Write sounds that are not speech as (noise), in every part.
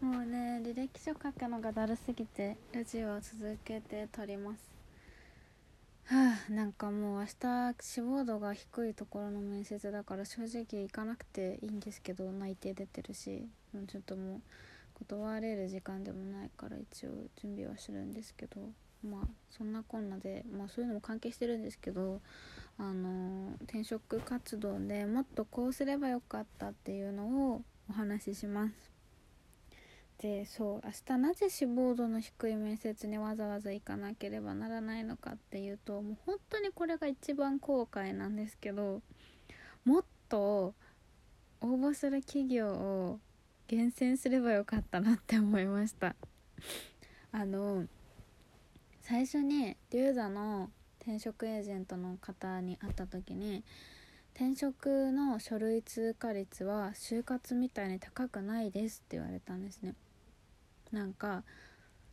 もうね履歴書書くのがだるすぎてラジオを続けて撮ります。はあなんかもう明日志望度が低いところの面接だから正直行かなくていいんですけど内定出てるしちょっともう断れる時間でもないから一応準備はするんですけどまあそんなこんなでまあそういうのも関係してるんですけどあの転職活動でもっとこうすればよかったっていうのをお話しします。でそう明日なぜ志望度の低い面接にわざわざ行かなければならないのかっていうともう本当にこれが一番後悔なんですけどもっと応募する企業を厳選すればよかったなって思いました。あの最初にデューザの転職エージェントの方に会った時に転職の書類通過率は就活みたいに高くないですって言われたんですね。なんか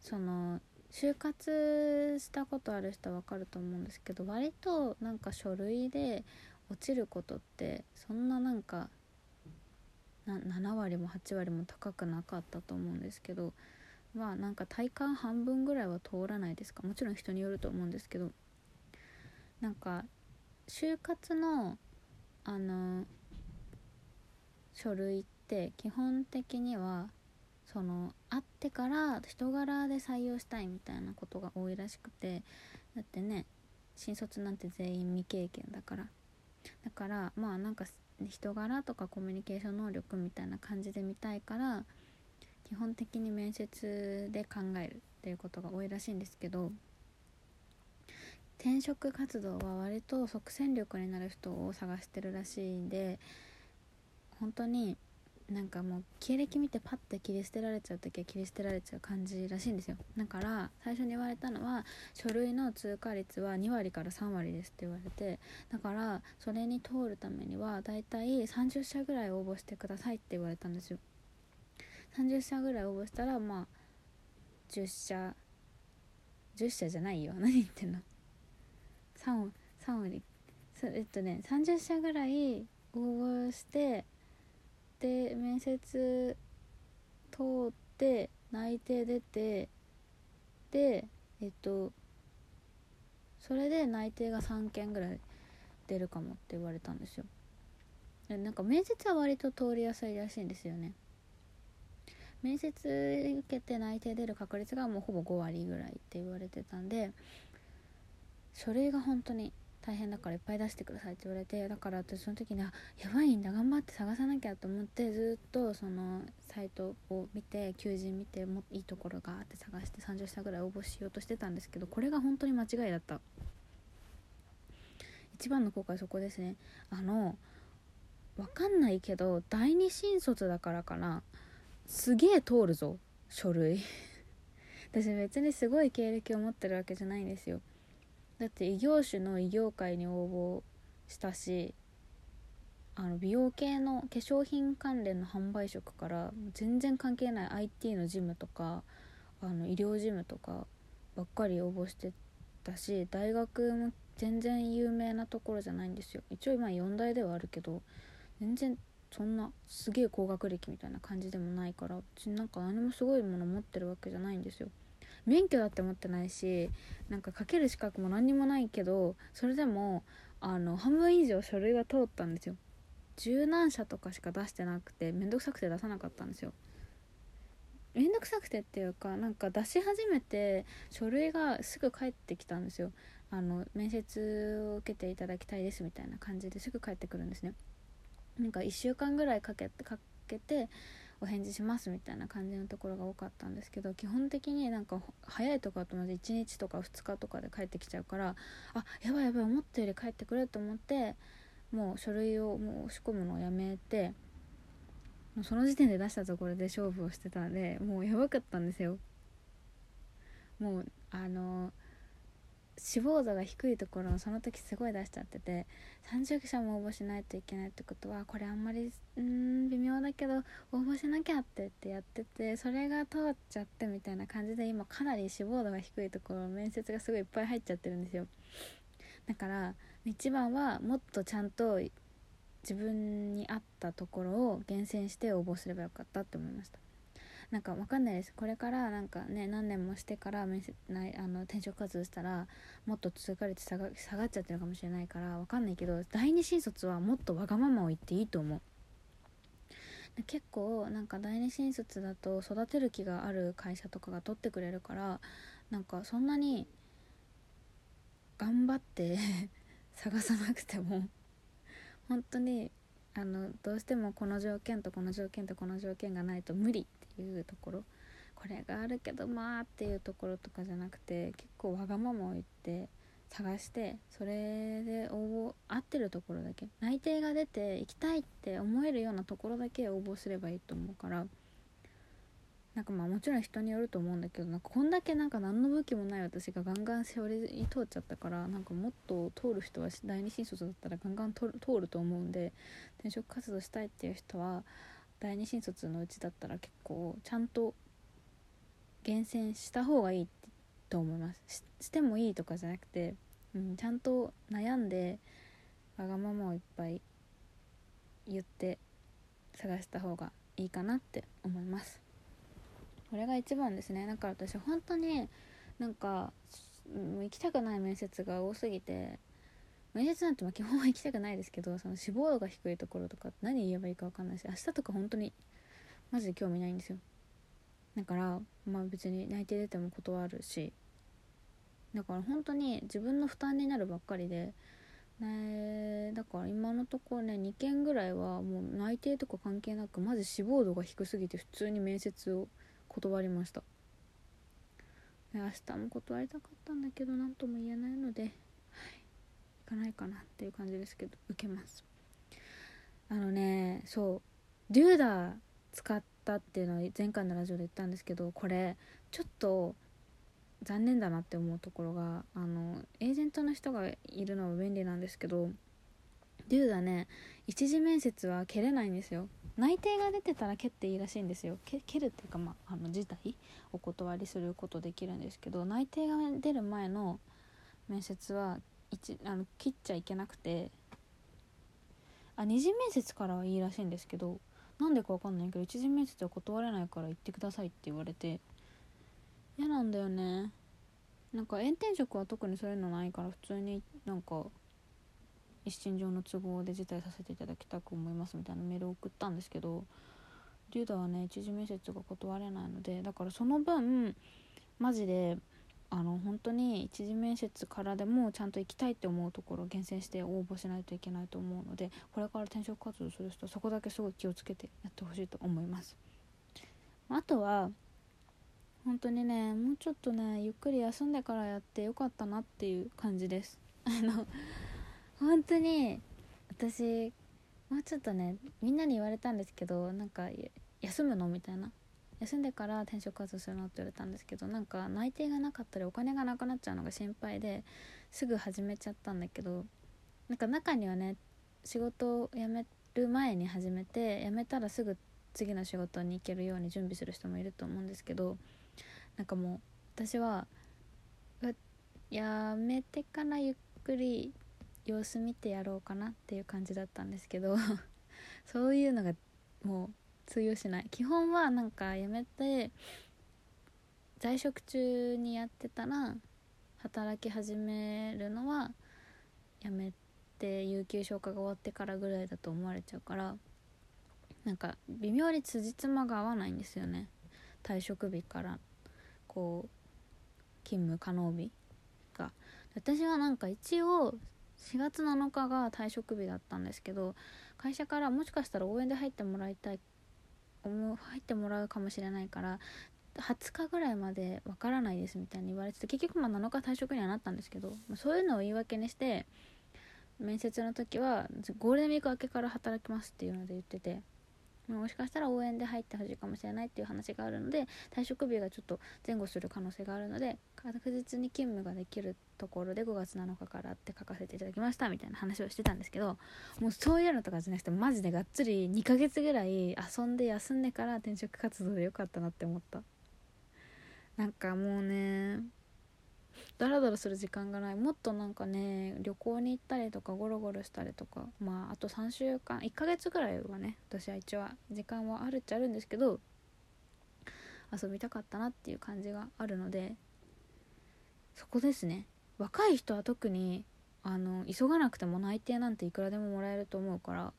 その就活したことある人は分かると思うんですけど割となんか書類で落ちることってそんななんか7割も8割も高くなかったと思うんですけどまあなんか体感半分ぐらいは通らないですか？もちろん人によると思うんですけどなんか就活のあの書類って基本的にはその会ってから人柄で採用したいみたいなことが多いらしくてだってね新卒なんて全員未経験だから。だからまあなんか人柄とかコミュニケーション能力みたいな感じで見たいから基本的に面接で考えるっていうことが多いらしいんですけど転職活動は割と即戦力になる人を探してるらしいんで本当になんかもう経歴見てパッて切り捨てられちゃう時は切り捨てられちゃう感じらしいんですよ。だから最初に言われたのは書類の通過率は2割から3割ですって言われて。だからそれに通るためにはだいたい30社ぐらい応募してくださいって言われたんですよ。30社ぐらい応募したらまあ10社10社じゃないよ。何言ってんの。3, 3割。えっとね30社ぐらい応募してで面接通って内定出てでえっとそれで内定が3件ぐらい出るかもって言われたんですよ。なんか面接は割と通りやすいらしいんですよね。面接受けて内定出る確率がもうほぼ5割ぐらいって言われてたんで書類が本当に大変だからいっぱい出してくださいって言われてだから私その時にあやばいんだ頑張って探さなきゃと思ってずっとそのサイトを見て求人見てもいいところがあって探して30社ぐらい応募しようとしてたんですけどこれが本当に間違いだった。一番の後悔そこですね。あのわかんないけど第二新卒だからかな。すげえ通るぞ書類。(laughs) 私別にすごい経歴を持ってるわけじゃないんですよ。だって異業種の異業界に応募したしあの美容系の化粧品関連の販売職から全然関係ない IT の事務とかあの医療事務とかばっかり応募してたし大学も全然有名なところじゃないんですよ。一応今4大ではあるけど全然そんなすげえ高学歴みたいな感じでもないからうちなんか何もすごいもの持ってるわけじゃないんですよ。免許だって持ってないしなんか書ける資格も何にもないけどそれでもあの半分以上書類が通ったんですよ。十何社とかしか出してなくて面倒くさくて出さなかったんですよ。面倒くさくてっていうかなんか出し始めて書類がすぐ返ってきたんですよ。あの面接を受けていただきたいですみたいな感じですぐ返ってくるんですね。なんか1週間ぐらいかけかけてお返事しますみたいな感じのところが多かったんですけど基本的になんか早いとかと同じ1日とか2日とかで帰ってきちゃうからあやばいやばい思ったより帰ってくると思ってもう書類をもう押し込むのをやめてもうその時点で出したところで勝負をしてたんでもうやばかったんですよ。もうあの死亡度が低いところをその時すごい出しちゃってて30社も応募しないといけないってことはこれあんまりうん微妙だけど応募しなきゃってってやっててそれが通っちゃってみたいな感じで今かなり死亡度が低いところ面接がすごいいっぱい入っちゃってるんですよ。だから一番はもっとちゃんと自分に合ったところを厳選して応募すればよかったって思いました。なんかわかんないです。これからなんかね何年もしてから面接ないあの転職活動したらもっと通過率下が下がっちゃってるかもしれないからわかんないけど第二新卒はもっとわがままを言っていいと思う。結構なんか第二新卒だと育てる気がある会社とかが取ってくれるからなんかそんなに頑張って (laughs) 探さなくても本当にあのどうしてもこの条件とこの条件とこの条件がないと無理っていうところ。これがあるけどまあっていうところとかじゃなくて結構わがままを言って探してそれで応募合ってるところだけ。内定が出て行きたいって思えるようなところだけ応募すればいいと思うから。なんかまあもちろん人によると思うんだけどなんかこんだけなんか何の武器もない私がガンガンしおり通っちゃったからなんかもっと通る人は第二新卒だったらガンガン通ると思うんで転職活動したいっていう人は第二新卒のうちだったら結構ちゃんと厳選した方がいいと思います。してもいいとかじゃなくて、うん、ちゃんと悩んでわがままをいっぱい言って探した方がいいかなって思います。これが一番ですね。だから私本当になんかもう行きたくない面接が多すぎて面接なんてま基本は行きたくないですけどその志望度が低いところとか何言えばいいか分かんないし明日とか本当にマジで興味ないんですよ。だからまあ別に内定出ても断るしだから本当に自分の負担になるばっかりで、ね、だから今のところね2件ぐらいはもう内定とか関係なくマジ志望度が低すぎて普通に面接を断りました。明日も断りたかったんだけど何とも言えないので、はい、行かないかなっていう感じですけど受けます。あのねそうデューダー使ったっていうのは前回のラジオで言ったんですけどこれちょっと残念だなって思うところがあのエージェントの人がいるのは便利なんですけどデューダね一次面接は蹴れないんですよ。内定が出てたら蹴っていいらしいんですよ。蹴るっていうかまああの自体お断りすることできるんですけど内定が出る前の面接は一あの切っちゃいけなくてあ二次面接からはいいらしいんですけどなんでかわかんないけど一次面接は断れないから行ってくださいって言われて嫌なんだよね。なんか炎天職は特にそういうのないから普通になんか一身上の都合で辞退させていただきたく思いますみたいなメールを送ったんですけどデューダはね一次面接が断れないのでだからその分マジであの本当に一次面接からでもちゃんと行きたいって思うところを厳選して応募しないといけないと思うのでこれから転職活動する人はそこだけすごい気をつけてやってほしいと思います。あとは本当にねもうちょっとねゆっくり休んでからやってよかったなっていう感じです。あの本当に私もうちょっとねみんなに言われたんですけどなんか休むのみたいな。休んでから転職活動するのって言われたんですけどなんか内定がなかったりお金がなくなっちゃうのが心配ですぐ始めちゃったんだけどなんか中にはね仕事を辞める前に始めて辞めたらすぐ次の仕事に行けるように準備する人もいると思うんですけどなんかもう私はやめてからゆっくり様子見てやろうかなっていう感じだったんですけど (laughs) そういうのがもう通用しない。基本はなんかやめて在職中にやってたら働き始めるのはやめて有給消化が終わってからぐらいだと思われちゃうからなんか微妙に辻褄が合わないんですよね。退職日からこう勤務可能日が。私はなんか一応4月7日が退職日だったんですけど会社からもしかしたら応援で入ってもらいたい入ってもらうかもしれないから20日ぐらいまでわからないですみたいに言われてて結局まあ7日退職にはなったんですけど、そういうのを言い訳にして面接の時はゴールデンウィーク明けから働きますっていうので言っててもしかしたら応援で入ってほしいかもしれないっていう話があるので退職日がちょっと前後する可能性があるので確実に勤務ができるところで5月7日からって書かせていただきましたみたいな話をしてたんですけどもうそういうのとかじゃなくてマジでがっつり2ヶ月ぐらい遊んで休んでから転職活動でよかったなって思った。なんかもうねダラダラする時間がない。もっとなんかね旅行に行ったりとかゴロゴロしたりとかまああと3週間1ヶ月ぐらいはね私は一応時間はあるっちゃあるんですけど遊びたかったなっていう感じがあるのでそこですね。若い人は特にあの急がなくても内定なんていくらでももらえると思うから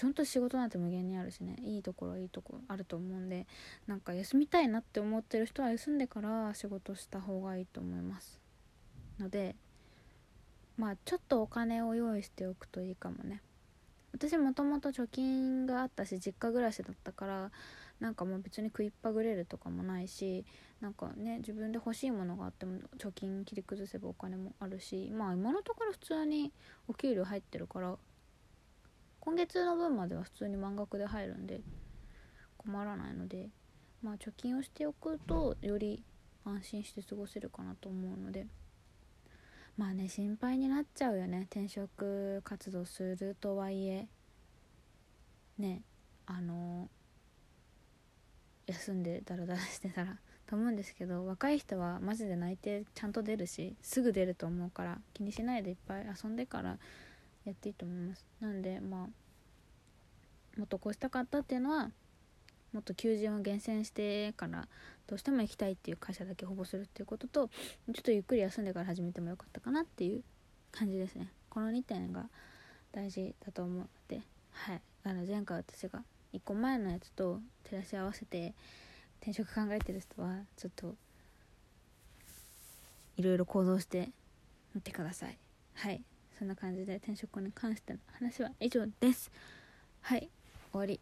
ほんと仕事なんて無限にあるしね。いいところいいところあると思うんでなんか休みたいなって思ってる人は休んでから仕事した方がいいと思います。のでまあちょっとお金を用意しておくといいかもね。私もともと貯金があったし実家暮らしだったからなんかもう別に食いっぱぐれるとかもないしなんかね自分で欲しいものがあっても貯金切り崩せばお金もあるしまあ今のところ普通にお給料入ってるから今月の分までは普通に満額で入るんで困らないのでまあ貯金をしておくとより安心して過ごせるかなと思うのでまあね心配になっちゃうよね。転職活動するとはいえ。ねあの休んでダラダラしてたら (laughs) と思うんですけど若い人はマジで内定ちゃんと出るしすぐ出ると思うから気にしないでいっぱい遊んでからやっていいと思いますなんでまあもっとこうしたかったっていうのはもっと求人を厳選してからどうしても行きたいっていう会社だけ応募するっていうこととちょっとゆっくり休んでから始めてもよかったかなっていう感じですね。この2点が大事だと思うのではい。あの前回私が1個前のやつと照らし合わせて転職考えてる人はちょっといろいろ行動してみてください。はい。そんな感じで転職に関しての話は以上です。はい終わり。